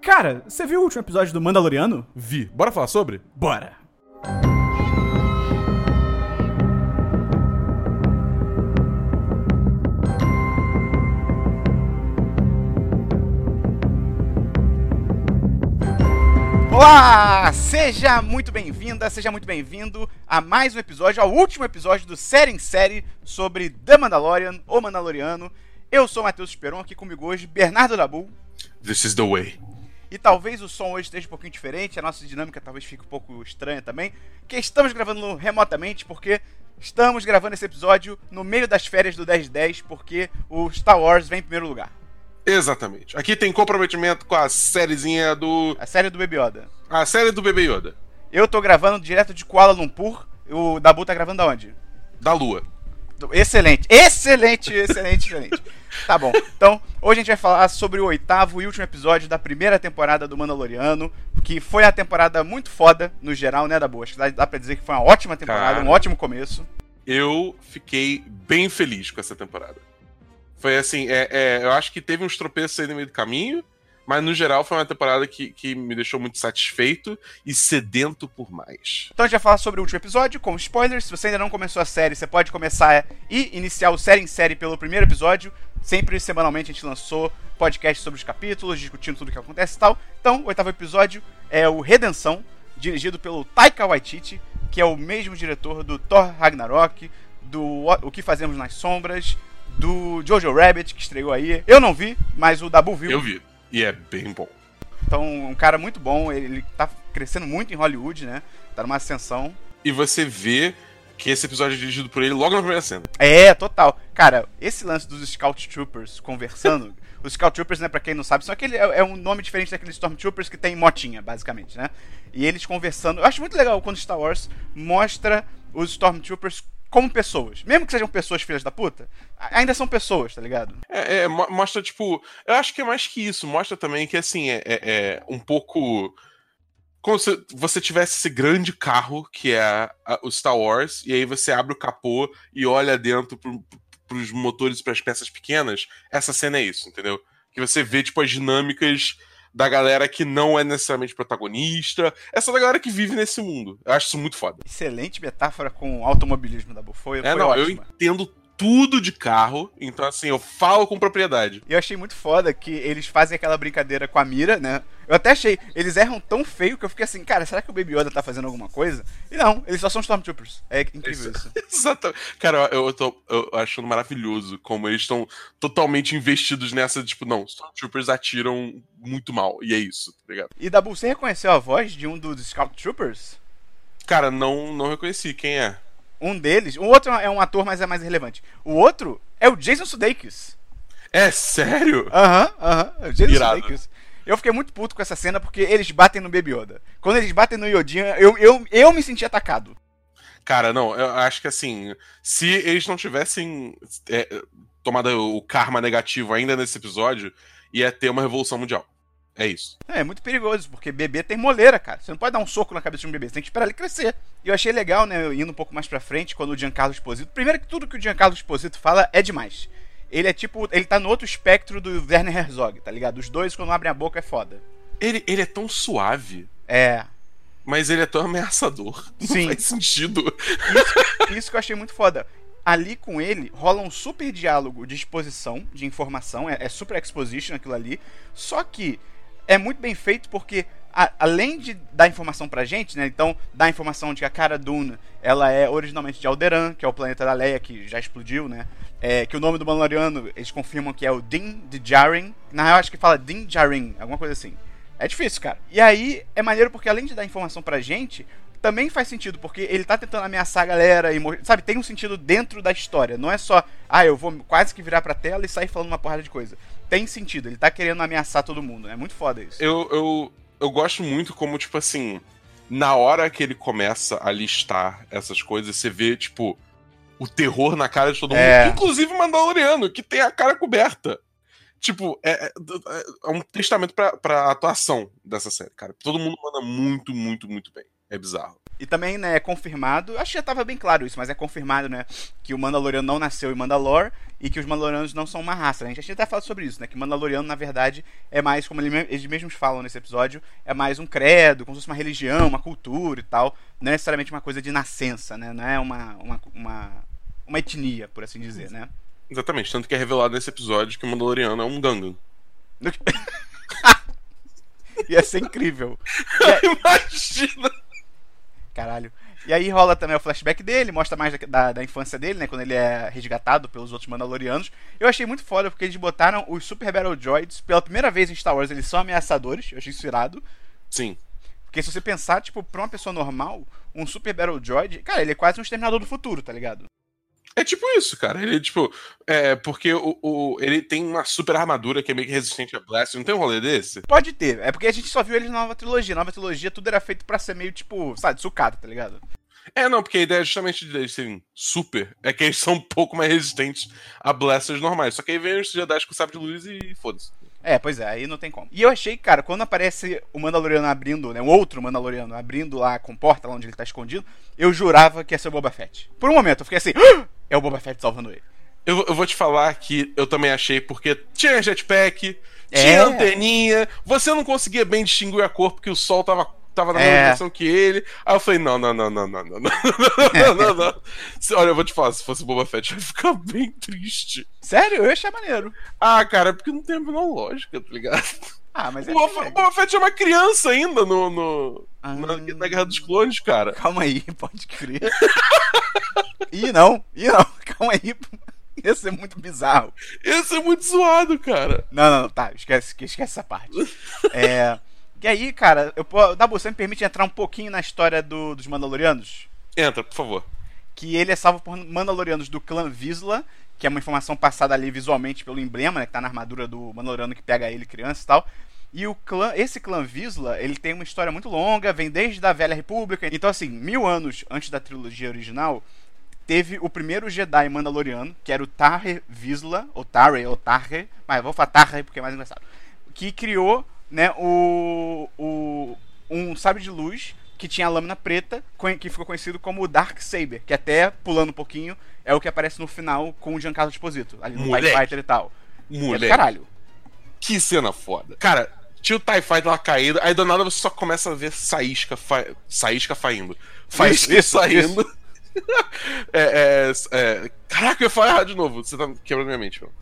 Cara, você viu o último episódio do Mandaloriano? Vi. Bora falar sobre? Bora! Olá! Seja muito bem-vinda, seja muito bem-vindo a mais um episódio, ao último episódio do Série em Série sobre The Mandalorian, ou Mandaloriano. Eu sou o Matheus Esperon, aqui comigo hoje, Bernardo Dabu. This is the way. E talvez o som hoje esteja um pouquinho diferente, a nossa dinâmica talvez fique um pouco estranha também, que estamos gravando remotamente porque estamos gravando esse episódio no meio das férias do 1010, porque o Star Wars vem em primeiro lugar. Exatamente. Aqui tem comprometimento com a sériezinha do. A série do Baby Yoda. A série do Bebê Yoda. Eu tô gravando direto de Kuala Lumpur, o Dabu tá gravando aonde? Da Lua. Excelente, excelente, excelente, excelente. Tá bom. Então, hoje a gente vai falar sobre o oitavo e último episódio da primeira temporada do Mandaloriano, que foi a temporada muito foda, no geral, né, Dabu? Acho que dá, dá pra dizer que foi uma ótima temporada, Cara. um ótimo começo. Eu fiquei bem feliz com essa temporada. Foi assim, é, é, eu acho que teve uns tropeços aí no meio do caminho, mas no geral foi uma temporada que, que me deixou muito satisfeito e sedento por mais. Então a gente vai falar sobre o último episódio, com spoilers. Se você ainda não começou a série, você pode começar e iniciar o série em série pelo primeiro episódio. Sempre semanalmente a gente lançou podcast sobre os capítulos, discutindo tudo o que acontece e tal. Então, o oitavo episódio é o Redenção, dirigido pelo Taika Waititi, que é o mesmo diretor do Thor Ragnarok, do O que Fazemos nas Sombras, do Jojo Rabbit, que estreou aí. Eu não vi, mas o Dabu viu. Eu vi. E é bem bom. Então, um cara muito bom, ele tá crescendo muito em Hollywood, né? Tá numa ascensão. E você vê que esse episódio é dirigido por ele logo na primeira cena. É, total. Cara, esse lance dos Scout Troopers conversando. os Scout Troopers, né, pra quem não sabe, são aquele, é, é um nome diferente daqueles Stormtroopers que tem motinha, basicamente, né? E eles conversando. Eu acho muito legal quando Star Wars mostra os Stormtroopers como pessoas. Mesmo que sejam pessoas filhas da puta, a- ainda são pessoas, tá ligado? É, é, mo- mostra, tipo. Eu acho que é mais que isso. Mostra também que, assim, é, é- é um pouco. Como se você tivesse esse grande carro que é a- o Star Wars, e aí você abre o capô e olha dentro pro, pros motores e pras peças pequenas. Essa cena é isso, entendeu? Que você vê, tipo, as dinâmicas da galera que não é necessariamente protagonista. Essa da galera que vive nesse mundo. Eu acho isso muito foda. Excelente metáfora com automobilismo da foi, É, não, eu ótima. entendo tudo de carro, então, assim, eu falo com propriedade. E eu achei muito foda que eles fazem aquela brincadeira com a mira, né? Eu até achei, eles erram tão feio que eu fiquei assim, cara, será que o Baby Yoda tá fazendo alguma coisa? E não, eles só são Stormtroopers. É incrível isso. Exatamente. Cara, eu, eu tô eu achando maravilhoso como eles estão totalmente investidos nessa, tipo, não, Stormtroopers atiram muito mal, e é isso, tá ligado? E Dabu, você reconheceu a voz de um dos Scout Troopers? Cara, não, não reconheci quem é. Um deles, o outro é um ator, mas é mais relevante. O outro é o Jason Sudeikis. É sério? Aham, aham, é o Jason Irado. Sudeikis. Eu fiquei muito puto com essa cena porque eles batem no Baby Yoda. Quando eles batem no Yodinha, eu, eu, eu me senti atacado. Cara, não, eu acho que assim, se eles não tivessem é, tomado o karma negativo ainda nesse episódio, ia ter uma revolução mundial. É isso. É, é muito perigoso, porque bebê tem moleira, cara. Você não pode dar um soco na cabeça de um bebê, você tem que esperar ele crescer. E eu achei legal, né, indo um pouco mais pra frente, quando o Giancarlo Esposito... Primeiro que tudo que o Giancarlo Esposito fala é demais. Ele é tipo... Ele tá no outro espectro do Werner Herzog, tá ligado? Os dois, quando abrem a boca, é foda. Ele, ele é tão suave, É... mas ele é tão ameaçador. Não Sim. faz sentido. Isso que eu achei muito foda. Ali com ele rola um super diálogo de exposição, de informação, é, é super exposition aquilo ali. Só que é muito bem feito porque, a- além de dar informação pra gente, né? Então, dá a informação de que a Cara Dune ela é originalmente de Alderan, que é o planeta da Leia, que já explodiu, né? É, que o nome do Mandaloriano, eles confirmam que é o Din Djarin. Na real, acho que fala Din Djarin, alguma coisa assim. É difícil, cara. E aí, é maneiro porque além de dar informação pra gente, também faz sentido, porque ele tá tentando ameaçar a galera e sabe, tem um sentido dentro da história. Não é só, ah, eu vou quase que virar pra tela e sair falando uma porrada de coisa. Tem sentido, ele tá querendo ameaçar todo mundo. É muito foda isso. Eu, eu, eu gosto muito como, tipo assim, na hora que ele começa a listar essas coisas, você vê, tipo, o terror na cara de todo É. mundo. Inclusive o Mandaloriano, que tem a cara coberta. Tipo, é, é- é um testamento pra, pra atuação dessa série, cara. Todo mundo manda muito, muito, muito bem. É bizarro. E também, né, é confirmado, acho que já estava bem claro isso, mas é confirmado, né, que o Mandaloriano não nasceu em Mandalore e que os Mandalorianos não são uma raça. Né? A gente já até falado sobre isso, né, que o Mandaloriano, na verdade, é mais, como eles mesmos falam nesse episódio, é mais um credo, como se fosse uma religião, uma cultura e tal, não é necessariamente uma coisa de nascença, né, não é uma, uma, uma, uma etnia, por assim dizer, né. Exatamente, tanto que é revelado nesse episódio que o Mandaloriano é um Gangan. Ia ser incrível. É... Imagina! Caralho. E aí rola também o flashback dele, mostra mais da, da, da, infância dele, né? Quando ele é resgatado pelos outros Mandalorianos. Eu achei muito foda porque eles botaram os Super Battle Droids pela primeira vez em Star Wars. Eles são ameaçadores. Eu achei isso irado. Sim. Porque se você pensar, tipo, pra uma pessoa normal, um Super Battle Droid, cara, ele é quase um exterminador do futuro, tá ligado? É tipo isso, cara. Ele, tipo, é porque o, o, ele tem uma super armadura que é meio que resistente a Blast. Não tem um rolê desse? Pode ter. É porque a gente só viu ele na nova trilogia. Na nova trilogia tudo era feito para ser meio, tipo, sabe, sucata, tá ligado? É, não, porque a ideia justamente de eles serem super é que eles são um pouco mais resistentes a blasters normais. Só que aí vem os Jedi com sabre de luz e foda-se. É, pois é, aí não tem como. E eu achei, cara, quando aparece o Mandaloriano abrindo, né, o outro Mandaloriano abrindo lá com porta lá onde ele tá escondido, eu jurava que ia ser o Boba Fett. Por um momento, eu fiquei assim, ah! É o Boba Fett salvando ele. Eu, eu, vou te falar que eu também achei, porque tinha jetpack, tinha é. anteninha, você não conseguia bem distinguir a cor porque o sol tava, tava na mesma é. direção que ele. Aí eu falei, não, não, não, não, não, não, não, não, não, não. Olha, eu vou te falar, se fosse Boba Fett, eu ia ficar bem triste. Sério? Eu ia achar maneiro. Ah, cara, é porque não tem a menor lógica, tá ligado? Ah, mas é o Boba, Boba Fett é uma criança ainda no, no ah, na, na, Guerra dos Clones, cara. Calma aí, pode crer. Ih, não, ih, não, calma aí. Ia ser muito bizarro. Ia ser muito zoado, cara. Não, não, não tá, esquece, esquece essa parte. é. E aí, cara, eu, Dabu, você me permite entrar um pouquinho na história do, dos Mandalorianos? Entra, por favor. Que ele é salvo por Mandalorianos do clã Visla, que é uma informação passada ali visualmente pelo emblema, né, que tá na armadura do Mandaloriano que pega ele criança e tal. E o clã, esse clã Visla, ele tem uma história muito longa, vem desde a Velha República. Então, assim, mil anos antes da trilogia original, teve o primeiro Jedi Mandaloriano, que era o Tarre Visla, ou Tarre, ou Tarre, mas vou falar Tarre porque é mais engraçado, que criou, né, o, o um sabre de luz que tinha a lâmina preta, que ficou conhecido como o Dark Saber, que até, pulando um pouquinho, é o que aparece no final com o Giancarlo Esposito, ali no Moleque. Fighter e tal. Moleque. É caralho. Que cena foda. Cara, tinha o TIE Fighter lá caído, aí do nada você só começa a ver Saísca, fa... Saísca faindo. Faísca isso, saindo. Isso. é, é, é... Caraca, eu ia falar de novo, você tá quebrando minha mente, meu.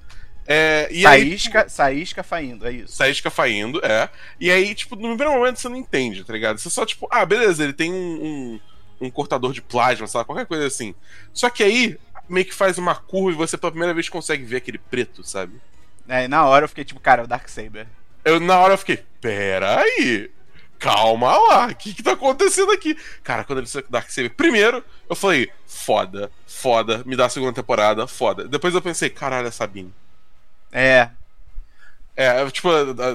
É, e saísca, aí, saísca faindo, é isso. Saísca faindo, é. E aí, tipo, no primeiro momento você não entende, tá ligado? Você só, tipo, ah, beleza, ele tem um, um, um cortador de plasma, sei lá, qualquer coisa assim. Só que aí, meio que faz uma curva e você pela primeira vez consegue ver aquele preto, sabe? É, na hora eu fiquei tipo, cara, é o Darksaber. Eu, na hora eu fiquei, peraí, calma lá, o que que tá acontecendo aqui? Cara, quando ele saiu com Darksaber, primeiro eu falei, foda, foda, me dá a segunda temporada, foda. Depois eu pensei, caralho, é Sabine. É. É, tipo,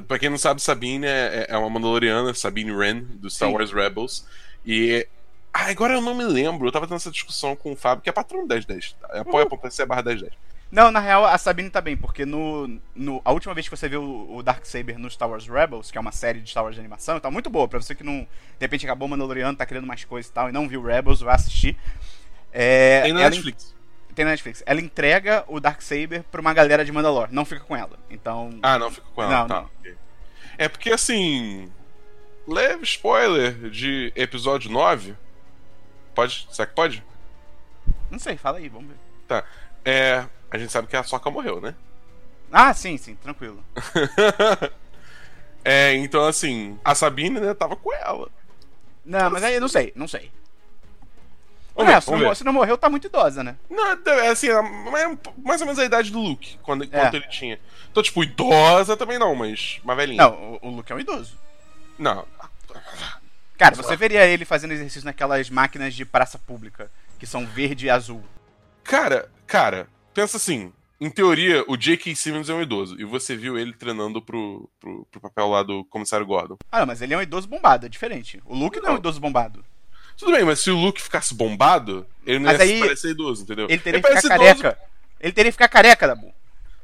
pra quem não sabe, Sabine é, é uma Mandaloriana, Sabine Wren, do Star Sim. Wars Rebels. E. Ah, agora eu não me lembro, eu tava tendo essa discussão com o Fábio, que é patrão do 1010. Apoia.se barra 1010. Não, na real, a Sabine tá bem, porque no, no, a última vez que você viu o, o Darksaber no Star Wars Rebels, que é uma série de Star Wars de animação, tá muito boa. Pra você que não, de repente, acabou Mandaloriano, tá querendo mais coisas e tal, e não viu Rebels, vai assistir. É, tem na Netflix. tem na Netflix. Ela entrega o Darksaber pra uma galera de Mandalore, não fica com ela. Então. Ah, não fica com ela, não, tá. Não. É porque assim. Leve spoiler de episódio 9. Pode? Será que pode? Não sei, fala aí, vamos ver. Tá. É, a gente sabe que a Soca morreu, né? Ah, sim, sim, tranquilo. é, então assim, a Sabine, né, tava com ela. Não, mas aí eu não sei, não sei. Vamos é, ver, se, não, se, não, morreu, tá muito idosa, né? Não, é assim, é mais ou menos a idade do Luke, quando, é. quanto ele tinha. Então, tipo, idosa também não, mas uma velhinha. Não, o, o Luke é um idoso. Não. Cara, você veria ele fazendo exercício naquelas máquinas de praça pública, que são verde e azul. Cara, cara, pensa assim. Em teoria, o J.K. Simmons é um idoso. E você viu ele treinando pro, pro, pro papel lá do comissário Gordon. Ah, não, mas ele é um idoso bombado, é diferente. O Luke não, não é um idoso bombado. Tudo bem, mas se o Luke ficasse bombado, ele não mas ia aí, parecer idoso, entendeu? Ele teria que ficar careca. Ele teria que ficar careca, Dabu.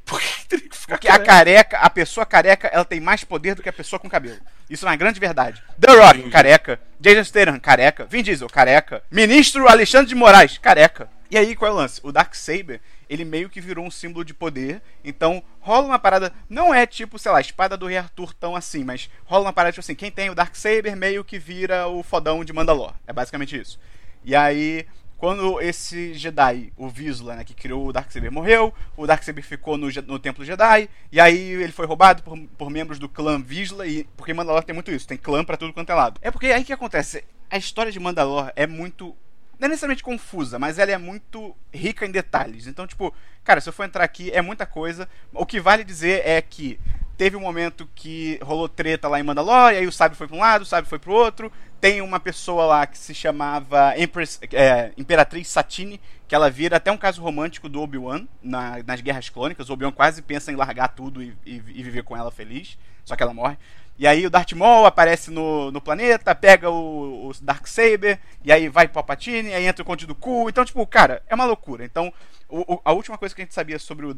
Por que teria que ficar Porque a careca, a pessoa careca, ela tem mais poder do que a pessoa com cabelo. Isso é uma grande verdade. The Rock, careca. Jason Statham, careca. Vin Diesel, careca. Ministro Alexandre de Moraes, careca. E aí, qual é o lance? O Darksaber, ele meio que virou um símbolo de poder. Então, rola uma parada. Não é tipo, sei lá, espada do Rei Arthur tão assim, mas rola uma parada tipo assim: quem tem o Darksaber meio que vira o fodão de Mandalor. É basicamente isso. E aí, quando esse Jedi, o Vizsla, né, que criou o Darksaber, morreu, o Darksaber ficou no, no Templo Jedi, e aí ele foi roubado por, por membros do clã Vizsla, e porque Mandalor tem muito isso, tem clã pra tudo quanto é lado. É porque aí que acontece, a história de Mandalor é muito não é necessariamente confusa, mas ela é muito rica em detalhes. Então, tipo, cara, se eu for entrar aqui, é muita coisa. O que vale dizer é que teve um momento que rolou treta lá em Mandalore, aí o Sábio foi pra um lado, o Sábio foi pro outro. Tem uma pessoa lá que se chamava Empress, é, Imperatriz Satine, que ela vira até um caso romântico do Obi-Wan na- nas Guerras Clônicas. O Obi-Wan quase pensa em largar tudo e, e- e viver com ela feliz, só que ela morre. E aí o Darth Maul aparece no, no planeta, pega o, o Darksaber, e aí vai pro Palpatine, aí entra o Conde do Cu. Então, tipo, cara, é uma loucura. Então, o- o- a última coisa que a gente sabia sobre o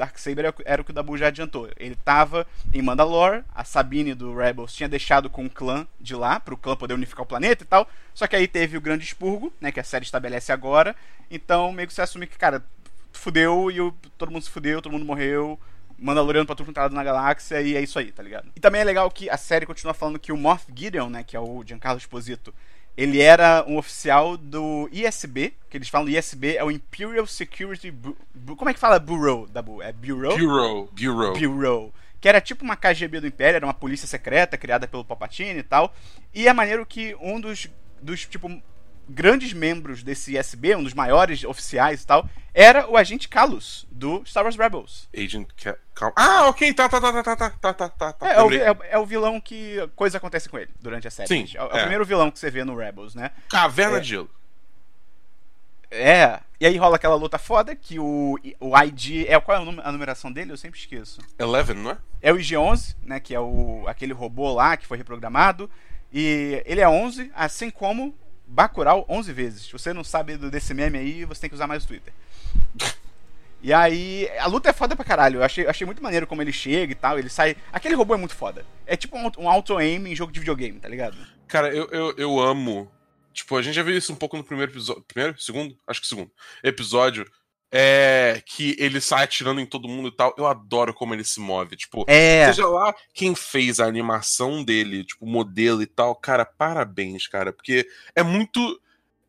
o que- era o que o Dabu já adiantou. Ele tava em Mandalore, a Sabine do Rebels tinha deixado com o clã de lá, pro clã poder unificar o planeta e tal. Só que aí teve o Grande Expurgo, né, que a série estabelece agora. Então, meio que você assume que, cara, fudeu e o- todo mundo se fudeu, todo mundo morreu. Mandaloriano pra tudo quanto é lado na galáxia e é isso aí, tá ligado? E também é legal que a série continua falando que o Moff Gideon, né, que é o Giancarlo Esposito, ele era um oficial do ISB, que eles falam ISB é o Imperial Security Bu- Bu- como é que fala Bureau, Dabu? É Bureau? Bureau, Bureau. Bureau. Que era tipo uma KGB do Império, era uma polícia secreta criada pelo Palpatine e tal. E é maneiro que um dos, dos tipo, grandes membros desse ISB, um dos maiores oficiais e tal, era o agente Kalos, do Star Wars Rebels. Agent Cal- Ah, ok, tá, tá, tá, tá, tá, tá, tá, tá, tá, tá. É, é o, é, é o vilão que coisa acontece com ele durante a série. Sim, É, o- é o é. primeiro vilão que você vê no Rebels, né? Caverna É. de Gelo. É. E aí rola aquela luta foda que o, o ID. É, qual é a numeração dele? Eu sempre esqueço. Eleven, não é? É o IG-11, né? Que é o, aquele robô lá que foi reprogramado. E ele é 11, assim como Bacurau 11 vezes. Se você não sabe desse meme aí, você tem que usar mais o Twitter. E aí, a luta é foda pra caralho. Eu achei, achei muito maneiro como ele chega e tal. Ele sai. Aquele robô é muito foda. É tipo um, um auto-aim em jogo de videogame, tá ligado? Cara, eu, eu, eu amo. Tipo, a gente já viu isso um pouco no primeiro episódio. Primeiro? Segundo? Acho que segundo. Episódio. É. Que ele sai atirando em todo mundo e tal. Eu adoro como ele se move. Tipo, É. seja lá quem fez a animação dele, tipo, o modelo e tal. Cara, parabéns, cara. Porque é muito.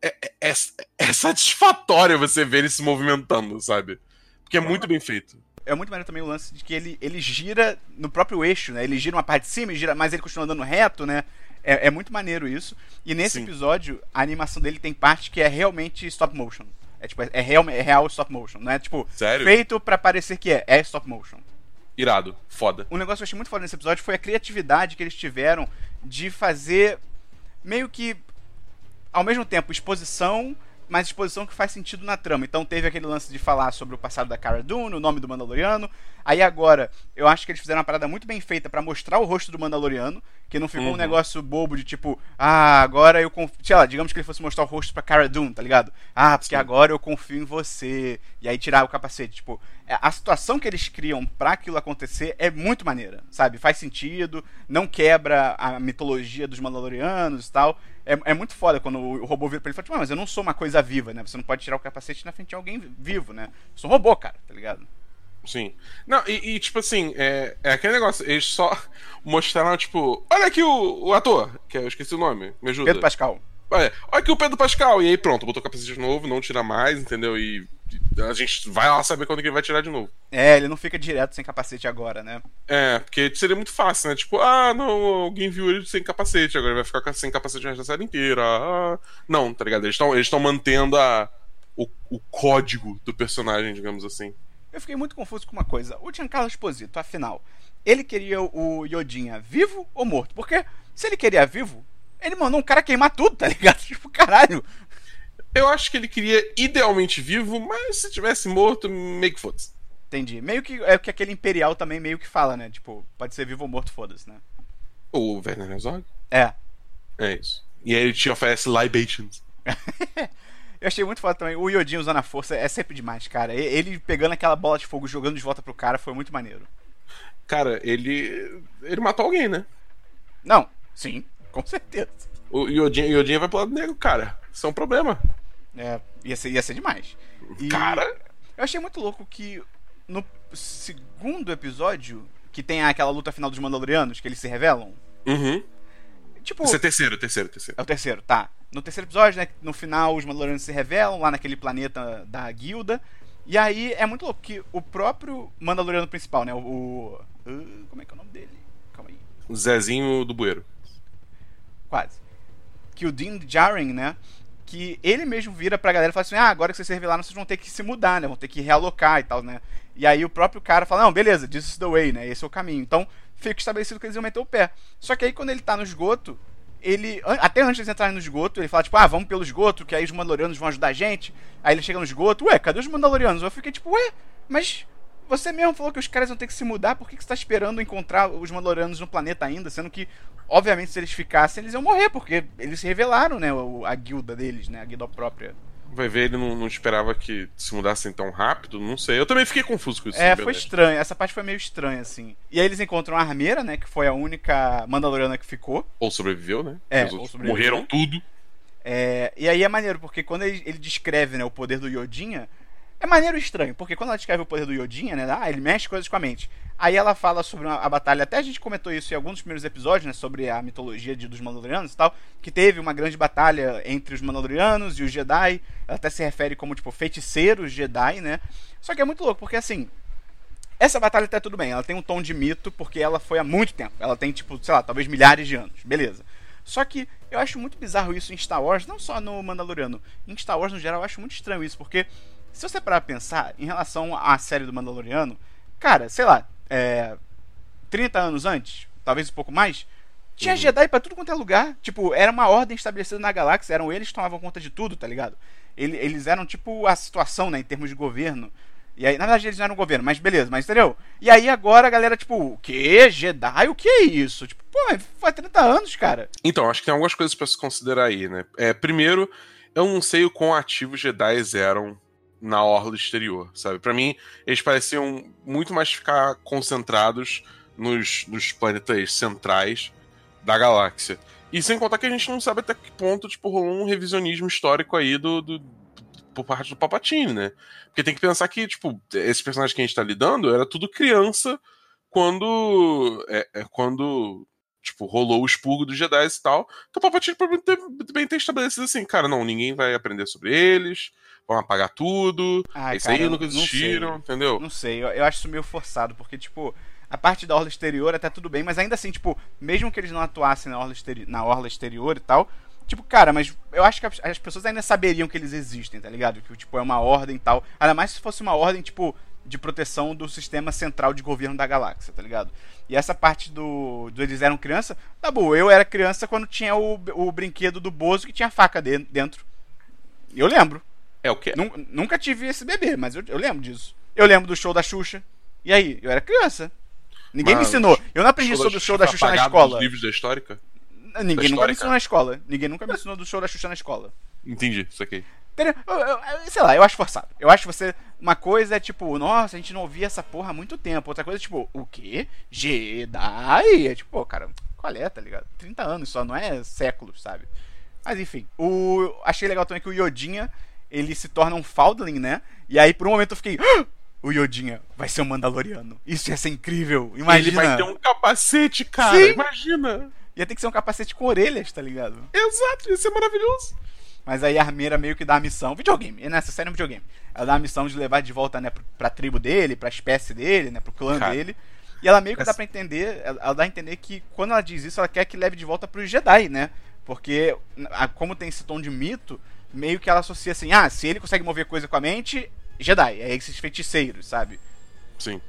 É, é, é- é satisfatório você ver ele se movimentando, sabe? Porque é muito bem feito. É muito maneiro também o lance de que ele, ele gira no próprio eixo, né? Ele gira uma parte de cima, gira, mas ele continua andando reto, né? É, é muito maneiro isso. E nesse Sim. episódio, a animação dele tem parte que é realmente stop motion. É tipo, é real, é real stop motion, não é tipo Sério? feito pra parecer que é, é stop motion. Irado. Foda. Um negócio que eu achei muito foda nesse episódio foi a criatividade que eles tiveram de fazer meio que ao mesmo tempo exposição, mas exposição que faz sentido na trama. Então teve aquele lance de falar sobre o passado da Cara Dune, o nome do Mandaloriano. Aí agora, eu acho que eles fizeram uma parada muito bem feita pra mostrar o rosto do Mandaloriano, que não ficou Uhum. um negócio bobo de tipo, ah, agora eu confio, sei lá, digamos que ele fosse mostrar o rosto pra Cara Dune, tá ligado? Ah, porque Sim. agora eu confio em você. E aí tirar o capacete, tipo, é, a situação que eles criam pra aquilo acontecer é muito maneira, sabe? Faz sentido, não quebra a mitologia dos Mandalorianos e tal. É, é muito foda quando o robô vira pra ele e fala, tipo, ah, mas eu não sou uma coisa viva, né? Você não pode tirar o capacete na frente de alguém vivo, né? Eu sou um robô, cara, tá ligado? Sim. Não, e, e, tipo assim, é, é aquele negócio, eles só mostraram, tipo, olha aqui o, o ator, que eu esqueci o nome, me ajuda. Pedro Pascal. Olha, olha aqui o Pedro Pascal, e aí pronto, botou o capacete de novo, não tira mais, entendeu? E, a gente vai lá saber quando que ele vai tirar de novo. É, ele não fica direto sem capacete agora, né? É, porque seria muito fácil, né? Tipo, ah, não, alguém viu ele sem capacete, agora ele vai ficar sem capacete da série inteira. Ah. Não, tá ligado? Eles estão eles tão mantendo a, o, o código do personagem, digamos assim. Eu fiquei muito confuso com uma coisa. O Giancarlo Esposito, afinal, ele queria o Yodinha vivo ou morto? Porque se ele queria vivo, ele mandou um cara queimar tudo, tá ligado? Tipo, caralho. Eu acho que ele queria idealmente vivo, mas se tivesse morto, meio que foda-se. Entendi. Meio que é o que aquele Imperial também meio que fala, né? Tipo, pode ser vivo ou morto, foda-se, né? O Werner Herzog? É. É isso. E aí ele te oferece libations. Eu achei muito foda também. O Yodin usando a força é sempre demais, cara. Ele pegando aquela bola de fogo, jogando de volta pro cara, foi muito maneiro. Cara, ele. Ele matou alguém, né? Não, sim, com certeza. O Yodin, Yodin vai pro lado negro, cara. Isso é um problema. É, ia ser, ia ser demais. E Cara. Eu achei muito louco que no segundo episódio, que tem aquela luta final dos Mandalorianos, que eles se revelam. Uhum. Tipo. Esse é terceiro, terceiro, terceiro. É o terceiro, tá. No terceiro episódio, né? No final, os Mandalorianos se revelam lá naquele planeta da guilda. E aí é muito louco que o próprio Mandaloriano principal, né? O. o- uh, como é que é o nome dele? Calma aí. O Zezinho do bueiro. Quase. Que o Dean Djarin, né? Que ele mesmo vira pra galera e fala assim: ah, agora que vocês se revelaram, vocês vão ter que se mudar, né? Vão ter que realocar e tal, né? E aí o próprio cara fala: não, beleza, this is the way, né? Esse é o caminho. Então fica estabelecido que eles iam meter o pé. Só que aí quando ele tá no esgoto, ele. Até antes de entrarem no esgoto, ele fala, tipo, ah, vamos pelo esgoto, que aí os Mandalorianos vão ajudar a gente. Aí ele chega no esgoto, ué, cadê os Mandalorianos? Eu fiquei tipo, ué, mas. Você mesmo falou que os caras vão ter que se mudar, por que, que você tá esperando encontrar os Mandalorianos no planeta ainda? Sendo que, obviamente, se eles ficassem, eles iam morrer, porque eles se revelaram, né? A guilda deles, né? A guilda própria. Vai ver, ele não, não esperava que se mudassem tão rápido, não sei. Eu também fiquei confuso com isso. É, foi estranho. Essa parte foi meio estranha, assim. E aí eles encontram a armeira, né? Que foi a única Mandaloriana que ficou. Ou sobreviveu, né? É, sobreviveu. morreram tudo. É, e aí é maneiro, porque quando ele, ele descreve né, o poder do Yodinha, é maneiro estranho, porque quando ela descreve o poder do Yodinha, né, ah, ele mexe coisas com a mente. Aí ela fala sobre a, a batalha, até a gente comentou isso em alguns dos primeiros episódios, né, sobre a mitologia de, dos Mandalorianos e tal, que teve uma grande batalha entre os Mandalorianos e os Jedi. Ela até se refere como, tipo, feiticeiros Jedi, né? Só que é muito louco, porque assim, essa batalha tá tudo bem, ela tem um tom de mito, porque ela foi há muito tempo. Ela tem, tipo, sei lá, talvez milhares de anos. Beleza. Só que eu acho muito bizarro isso em Star Wars, não só no Mandaloriano. Em Star Wars, no geral, eu acho muito estranho isso, porque se você parar pra pensar em relação à série do Mandaloriano, cara, sei lá, é, 30 anos antes, talvez um pouco mais, tinha Uhum. Jedi pra tudo quanto é lugar. Tipo, era uma ordem estabelecida na galáxia, eram eles que tomavam conta de tudo, tá ligado? Ele- Eles eram tipo a situação, né, em termos de governo. E aí, na verdade, eles não eram governo, mas beleza, mas entendeu? E aí agora a galera, tipo, o quê? Jedi? O que é isso? Tipo, pô, faz 30 anos, cara. Então, acho que tem algumas coisas pra se considerar aí, né? É, primeiro, eu não sei o quão ativos Jedi eram na orla exterior, sabe? Pra mim, eles pareciam muito mais ficar concentrados nos, nos planetas centrais da galáxia. E sem contar que a gente não sabe até que ponto, tipo, rolou um revisionismo histórico aí do, do- por parte do Palpatine, né? Porque tem que pensar que, tipo, esse personagem que a gente tá lidando era tudo criança quando. É, é quando tipo, rolou o expurgo dos Jedi e tal. Então o Palpatine provavelmente bem estabelecido assim, cara, não, ninguém vai aprender sobre eles, vão apagar tudo, Ai, isso aí nunca não existiram, entendeu? Não sei, eu, eu acho isso meio forçado, porque, tipo, a parte da orla exterior até tudo bem, mas ainda assim, tipo, mesmo que eles não atuassem na orla, exteri na orla exterior e tal, tipo, cara, mas eu acho que as, as pessoas ainda saberiam que eles existem, tá ligado? Que, tipo, é uma ordem e tal. Ainda mais se fosse uma ordem, tipo, de proteção do sistema central de governo da galáxia, tá ligado? E essa parte do, do eles eram criança, tá bom, eu era criança quando tinha o, o brinquedo do Bozo que tinha faca de- dentro. Eu lembro. É o quê? Nun- Nunca tive esse bebê, mas eu, eu lembro disso. Eu lembro do show da Xuxa. E aí? Eu era criança. Ninguém me Mas ensinou. Eu não aprendi sobre o show da Xuxa na escola. dos livros da histórica? Ninguém nunca me histórica. ensinou na escola. Ninguém nunca me ensinou do show da Xuxa na escola. Entendi, isso aqui. Eu- eu- sei lá, eu acho forçado. Eu acho que você. Uma coisa é tipo, nossa, a gente não ouvia essa porra há muito tempo. Outra coisa é tipo, o quê? Jedi? É tipo, pô, cara, qual é, tá ligado? 30 anos só, não é séculos, sabe? Mas enfim, o... achei legal também que o Yodinha, ele se torna um Foundling, né? E aí por um momento eu fiquei. "Ah! O Yodinha vai ser um Mandaloriano. Isso ia ser incrível. Imagina. Ele vai ter um capacete, cara. Sim. Imagina. Ia ter que ser um capacete com orelhas, tá ligado? Exato, ia ser maravilhoso. Mas aí a Armeira meio que dá a missão. Videogame, nessa série é um videogame. Ela dá a missão de levar de volta, né, pra tribo dele, pra espécie dele, né, pro clã Cara, dele. E ela meio que dá pra entender, ela, dá a entender que quando ela diz isso, ela quer que leve de volta pros Jedi, né? Porque, como tem esse tom de mito, meio que ela associa assim, ah, se ele consegue mover coisa com a mente, Jedi. É esses feiticeiros, sabe? Sim.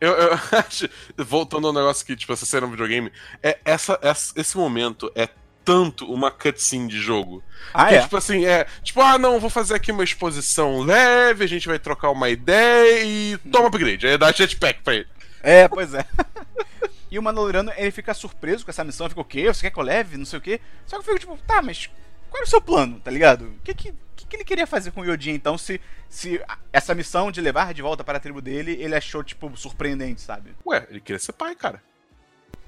Eu, eu acho. Voltando ao negócio que, tipo, essa cena no videogame, é, essa, essa- esse momento é tanto uma cutscene de jogo. Ah, que, é? tipo assim, é. Tipo, ah, não, vou fazer aqui uma exposição leve, a gente vai trocar uma ideia e toma upgrade. Aí dá jetpack pra ele. É, pois é. e o Mandaloriano, ele fica surpreso com essa missão, fica o quê? Você quer que eu leve? Não sei o quê. Só que eu fico tipo, tá, mas qual era o seu plano, tá ligado? O que que, que, que ele queria fazer com o Yodin, então, se, se essa missão de levar de volta para a tribo dele, ele achou, tipo, surpreendente, sabe? Ué, ele queria ser pai, cara.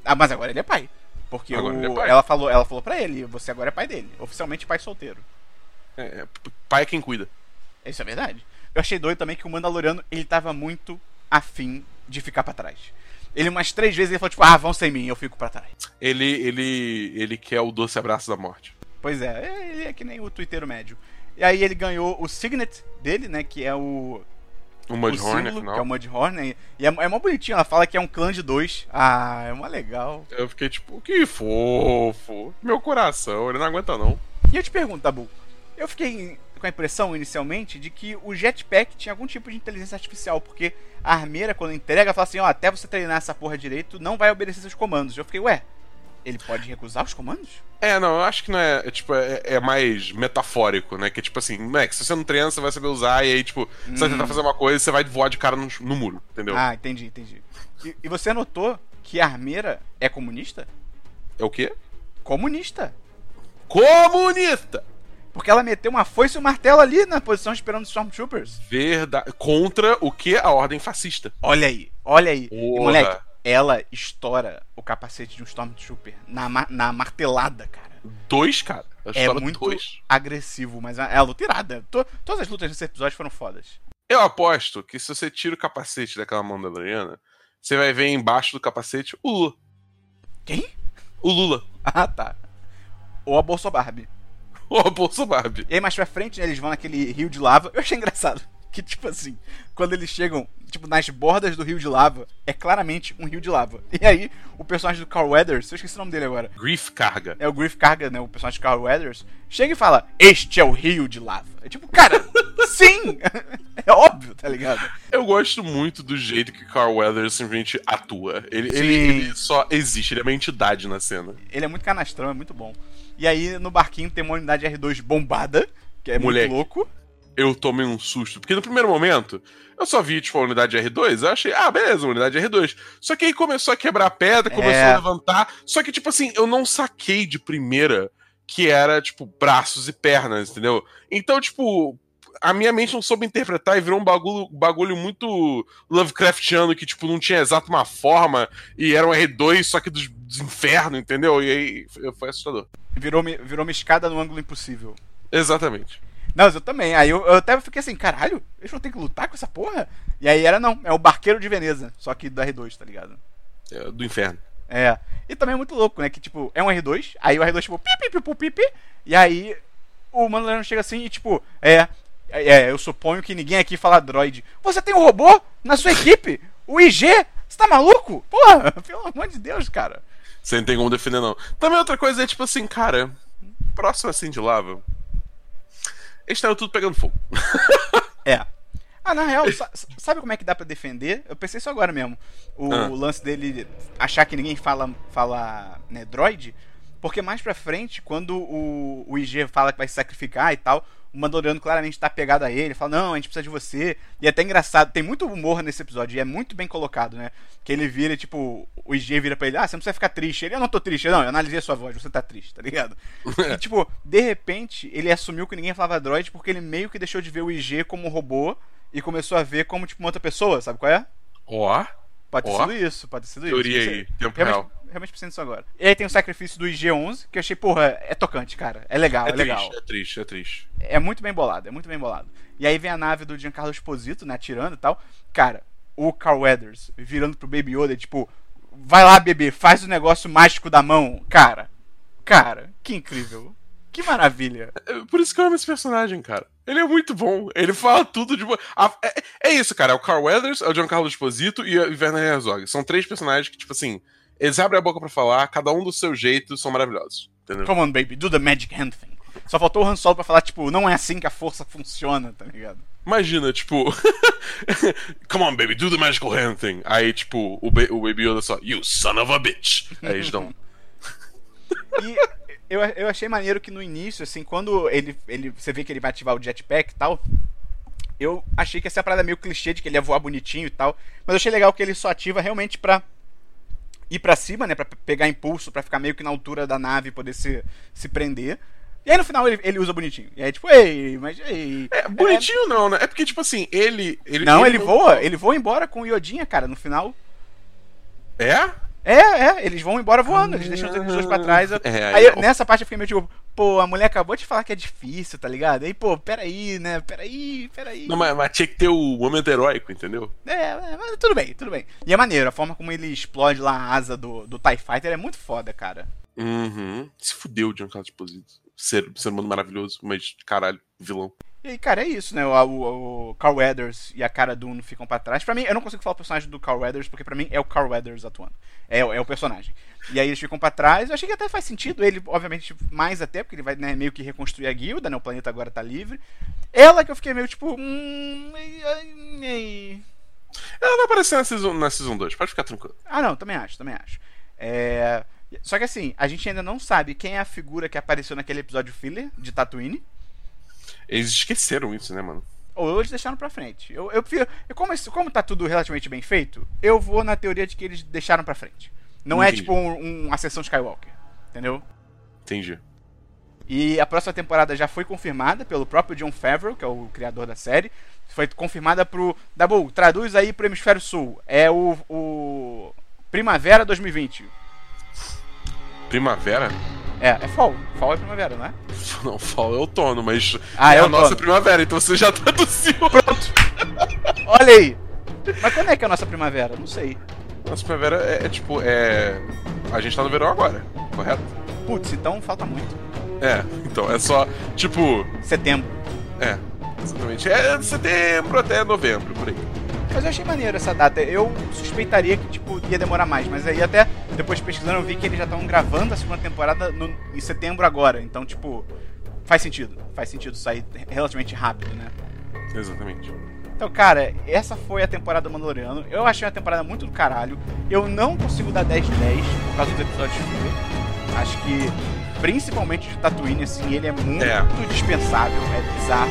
Ah, mas agora ele é pai. Porque Agora o- ele é pai. ela falou, ela falou pra ele, você agora é pai dele. Oficialmente pai solteiro. É, é, pai é quem cuida. Isso é verdade. Eu achei doido também que o Mandaloriano, ele tava muito afim de ficar pra trás. Ele umas três vezes ele falou, tipo, ah, vão sem mim, eu fico pra trás. Ele, ele, ele quer o doce abraço da morte. Pois é, ele é que nem o twitteiro médio. E aí ele ganhou o signet dele, né, que é o... O o Mudhorn, símbolo, afinal. que é o Mudhorn, né, e é, é mó bonitinho, ela fala que é um clã de dois. Ah, é mó legal. Eu fiquei tipo, que fofo. Meu coração, ele não aguenta não. E eu te pergunto, Tabu, eu fiquei com a impressão inicialmente de que o jetpack tinha algum tipo de inteligência artificial, porque a armeira, quando entrega, fala assim: ó, até você treinar essa porra direito, não vai obedecer seus comandos. Eu fiquei, ué, ele pode recusar os comandos? É, não, eu acho que não é, é, tipo, é, é mais metafórico, né? Que é tipo assim, Max, se você não treina, você vai saber usar, e aí, tipo, você vai tentar fazer uma coisa e você vai voar de cara no, no muro, entendeu? Ah, entendi, entendi. E, e você notou que a armeira é comunista? É o quê? Comunista. Comunista! Porque ela meteu uma foice e um martelo ali na posição esperando os Stormtroopers. Verdade. Contra o que? A ordem fascista. Olha aí, olha aí. E, moleque, ela estoura o capacete de um Stormtrooper na, ma- na martelada, cara. Dois, cara. É muito dois. agressivo, mas é a luta irada. To- todas as lutas nesse episódio foram fodas. Eu aposto que se você tira o capacete daquela Mandaloriana, você vai ver embaixo do capacete o Lula. Quem? O Lula. Ah, tá. Ou a Bolsa Barbie. Ou a Bolsa Barbie. E aí mais pra frente, né, eles vão naquele rio de lava. Eu achei engraçado. Que, tipo assim, quando eles chegam, tipo, nas bordas do rio de lava, é claramente um rio de lava. E aí, o personagem do Carl Weathers, eu esqueci o nome dele agora. Grief Carga. É o Griff Carga, né? O personagem de Carl Weathers. Chega e fala: Este é o rio de lava. É tipo, cara, sim! é óbvio, tá ligado? Eu gosto muito do jeito que Carl Weathers simplesmente atua. Ele, ele, ele só existe, ele é uma entidade na cena. Ele é muito canastrão, é muito bom. E aí, no barquinho, tem uma unidade R2 bombada, que é Moleque. muito louco. Eu tomei um susto, porque no primeiro momento eu só vi, tipo, a unidade R2, eu achei, ah, beleza, unidade R2. Só que aí começou a quebrar pedra, começou É. a levantar. Só que, tipo assim, eu não saquei de primeira que era, tipo, braços e pernas, entendeu? Então, tipo, a minha mente não soube interpretar e virou um bagulho, bagulho muito Lovecraftiano, que, tipo, não tinha exato uma forma e era um R2, só que dos, dos infernos, entendeu? E aí foi, assustador. Virou, virou uma escada no ângulo impossível. Exatamente. Não, mas eu também. Aí eu, eu até fiquei assim, caralho, eles vão ter que lutar com essa porra? E aí era não, é o barqueiro de Veneza, só que do R2, tá ligado? É, do inferno. É. E também é muito louco, né? Que tipo, é um R2, aí o R2 tipo, pi, pi, pi, pi, pi, pi, e aí o Mandaloriano chega assim e tipo, é, é, eu suponho que ninguém aqui fala droid. Você tem um robô na sua equipe? O IG? Você tá maluco? Porra, pelo amor de Deus, cara. Você não tem como defender, não. Também outra coisa é, tipo assim, cara, próximo assim de lava. Eles estavam tudo pegando fogo. É. Ah, na real, sa- sabe como é que dá pra defender? Eu pensei isso agora mesmo. O Ah. lance dele achar que ninguém fala, fala né, droid. Porque mais pra frente, quando o, o IG fala que vai se sacrificar e tal, o Mandaloriano claramente tá pegado a ele, fala, não, a gente precisa de você. E é até engraçado, tem muito humor nesse episódio, e é muito bem colocado, né? Que ele vira, tipo, o IG vira pra ele, ah, você não precisa ficar triste. Ele, eu não tô triste, não, eu analisei a sua voz, você tá triste, tá ligado? E, tipo, de repente, ele assumiu que ninguém falava droid porque ele meio que deixou de ver o IG como um robô e começou a ver como, tipo, uma outra pessoa, sabe qual é? Ó, Pode ter sido isso, pode ter sido teoria isso. aí, tempo real. Realmente pensando nisso agora. E aí tem o sacrifício do IG-11, que eu achei, porra, é tocante, cara. É legal, é, É legal. triste, é triste, é triste. É muito bem bolado, é muito bem bolado. E aí vem a nave do Giancarlo Esposito, né, atirando e tal. Cara, o Carl Weathers virando pro Baby Yoda, tipo, vai lá, bebê, faz o negócio mágico da mão. Cara, cara, que incrível. Que maravilha. É por isso que eu amo esse personagem, cara. Ele é muito bom. Ele fala tudo de boa. É, é isso, cara. É o Carl Weathers, é o Giancarlo Esposito e o Werner Herzog. São três personagens que, tipo assim, eles abrem a boca pra falar, cada um do seu jeito, são maravilhosos. Entendeu? Come on, baby, do the magic hand thing. Só faltou o Han Solo pra falar, tipo, não é assim que a força funciona, tá ligado? Imagina, tipo. Come on, baby, do the magical hand thing. Aí, tipo, o, o Baby Yoda só, you son of a bitch. Aí eles dão. E eu, eu achei maneiro que no início, assim, quando ele, ele. Você vê que ele vai ativar o jetpack e tal. Eu achei que essa parada meio clichê de que ele ia voar bonitinho e tal. Mas eu achei legal que ele só ativa realmente pra ir pra cima, né? Pra pe- pegar impulso, pra ficar meio que na altura da nave e poder se, se prender. E aí no final ele, ele usa bonitinho. E aí, tipo, ei, mas ei. É, bonitinho não, né? É porque, tipo assim, ele. ele Não, ele, voa, ele voa embora com o Yodinha, cara, no final. É? É, é, eles vão embora voando, eles deixam os dois pra trás. Eu- É, aí, aí- nessa parte eu fiquei meio tipo, pô, a mulher acabou de falar que é difícil, tá ligado? Aí, pô, peraí, né? Peraí, peraí. Não, mas, mas tinha que ter o momento heróico, entendeu? É, é, mas tudo bem, tudo bem. E é maneiro, a forma como ele explode lá a asa do, do TIE Fighter é muito foda, cara. Uhum. Se fudeu o Giancarlo Esposito. Ser, ser humano maravilhoso, mas caralho, vilão. E aí, cara, é isso, né? O, o, o Carl Weathers e a cara do Uno ficam pra trás. Pra mim, eu não consigo falar o personagem do Carl Weathers, porque pra mim é o Carl Weathers atuando. É, é o personagem. E aí eles ficam pra trás. Eu achei que até faz sentido. Ele, obviamente, mais até, porque ele vai né, meio que reconstruir a guilda, né? O planeta agora tá livre. Ela que eu fiquei meio tipo. Hum, ei. Ela vai aparecer na Season, na season 2, pode ficar tranquilo. Ah, não, também acho, também acho. É... Só que assim, a gente ainda não sabe quem é a figura que apareceu naquele episódio filler de Tatooine. Eles esqueceram isso, né, mano? Ou eles deixaram pra frente. Eu, eu prefiro. como, como tá tudo relativamente bem feito, eu vou na teoria de que eles deixaram pra frente. Não é Entendi. tipo um, um Ascensão Skywalker. Entendeu? Entendi. E a próxima temporada já foi confirmada pelo próprio John Favreau, que é o criador da série. Foi confirmada pro. Dabu, traduz aí pro Hemisfério Sul. É o. o Primavera 2020. Primavera? É, é Fall. Fall é primavera, não é? Não, Fall é outono, mas Ah, é a outono. nossa primavera, então você já traduziu. Pronto. Olha aí. Mas quando é que é a nossa primavera? Não sei. Nossa primavera é, é tipo, é. A gente tá no verão agora, correto? Putz, então falta muito. É, então é só, tipo. Setembro. É, exatamente. É setembro até novembro, por aí. Mas eu achei maneiro essa data. Eu suspeitaria que, tipo, ia demorar mais. Mas aí até, depois pesquisando, eu vi que eles já estão gravando a segunda temporada no- em setembro agora. Então, tipo, faz sentido. Faz sentido sair relativamente rápido, né? Exatamente. Então, cara, essa foi a temporada do Mandaloriano. Eu achei uma temporada muito do caralho. Eu não consigo dar 10 de 10 por causa dos episódios filler. Acho que, principalmente de Tatooine, assim, ele é muito É. dispensável. É bizarro.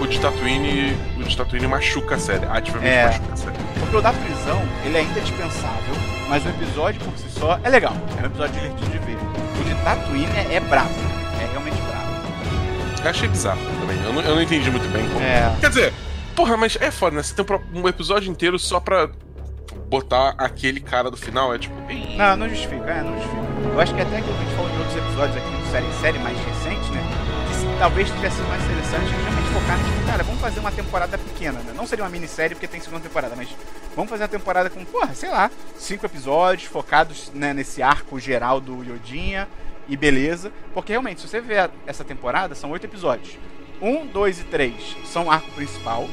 O de Tatooine. O de Tatooine machuca a série. Ativamente É. machuca a série. Porque o da prisão, ele ainda é dispensável, mas o episódio por si só é legal. É um episódio divertido de ver. O de Tatooine é, é brabo. É realmente brabo. Eu achei bizarro também. Eu não, eu não entendi muito bem como. É. Quer dizer, porra, mas é foda, né? Você tem um episódio inteiro só pra botar aquele cara do final. É tipo. Não, não justifica, é, não justifica. Eu acho que até que a gente falou em outros episódios aqui do série em série mais recente, né? Que talvez tivesse sido mais interessante realmente focar no tipo, cara, vamos fazer uma temporada pequena, né? Não seria uma minissérie porque tem segunda temporada, mas vamos fazer uma temporada com, porra, sei lá, cinco episódios focados né, nesse arco geral do Yodinha e beleza. Porque realmente, se você ver essa temporada, são oito episódios. Um, dois e três são o arco principal.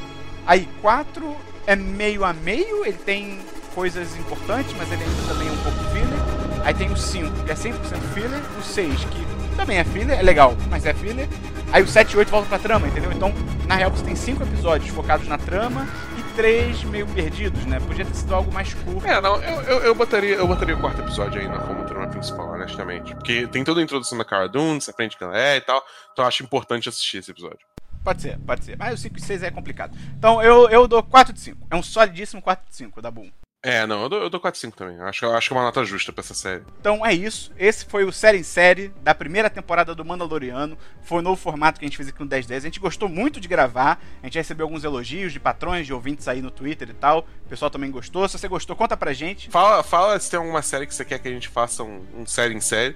Aí quatro é meio a meio, ele tem coisas importantes, mas ele ainda também é um pouco filler. Aí tem o 5, que é 100% filler. O 6, que também é filler, é legal, mas é filler. Aí o 7 e 8 voltam pra trama, entendeu? Então, na real, você tem 5 episódios focados na trama e 3 meio perdidos, né? Podia ter sido algo mais curto. É, não, eu, eu, eu botaria, eu botaria o quarto episódio aí na como trama principal, honestamente. Porque tem toda a introdução da Cara Dune, você aprende quem ela é e tal. Então eu acho importante assistir esse episódio. Pode ser, pode ser. Mas o 5 e 6 é complicado. Então, eu, eu dou 4 de 5. É um solidíssimo 4 de 5 da Boom. É, não, eu dou, eu dou 4-5 também. Eu Acho, acho que é uma nota justa pra essa série. Então é isso. Esse foi o série em série da primeira temporada do Mandaloriano. Foi o novo formato que a gente fez aqui no 1010. A gente gostou muito de gravar. A gente recebeu alguns elogios de patrões, de ouvintes aí no Twitter e tal. O pessoal também gostou. Se você gostou, conta pra gente. Fala, fala se tem alguma série que você quer que a gente faça um, um série em série.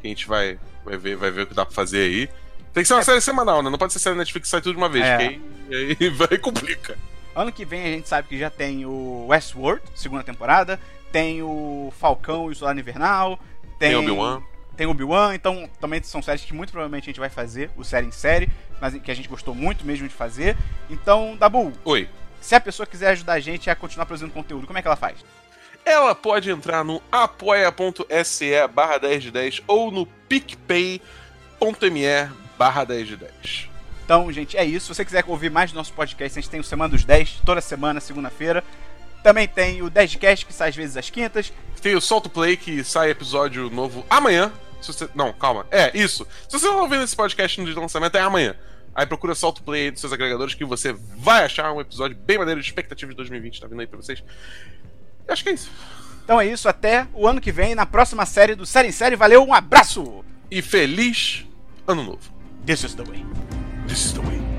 Que a gente vai, vai, ver, vai ver o que dá pra fazer aí. Tem que ser uma série semanal, né? Não pode ser série Netflix que sai tudo de uma vez, É. porque aí, aí vai complica. Ano que vem a gente sabe que já tem o Westworld, segunda temporada. Tem o Falcão e o Soldado Invernal. Tem, Tem Obi-Wan. Tem o Obi-Wan. Então também são séries que muito provavelmente a gente vai fazer, o série em série. Mas que a gente gostou muito mesmo de fazer. Então, Dabu, Oi. se a pessoa quiser ajudar a gente a continuar produzindo conteúdo, como é que ela faz? Ela pode entrar no apoia.se barra 10 de 10 ou no picpay.me barra 10 de 10. Então, gente, é isso. Se você quiser ouvir mais do nosso podcast, a gente tem o Semana dos 10, toda semana, segunda-feira. Também tem o 10 de Cast, que sai às vezes às quintas. Tem o Solto Play, que sai episódio novo amanhã. Se você... Não, calma. É, isso. Se você não ouvindo esse podcast no dia de lançamento, é amanhã. Aí procura Solto Play aí dos seus agregadores que você vai achar um episódio bem maneiro de expectativa de 2020. Tá vindo aí pra vocês. Eu acho que é isso. Então é isso, até o ano que vem, na próxima série do Série em Série. Valeu, um abraço! E feliz ano novo. This is the way. This is the way.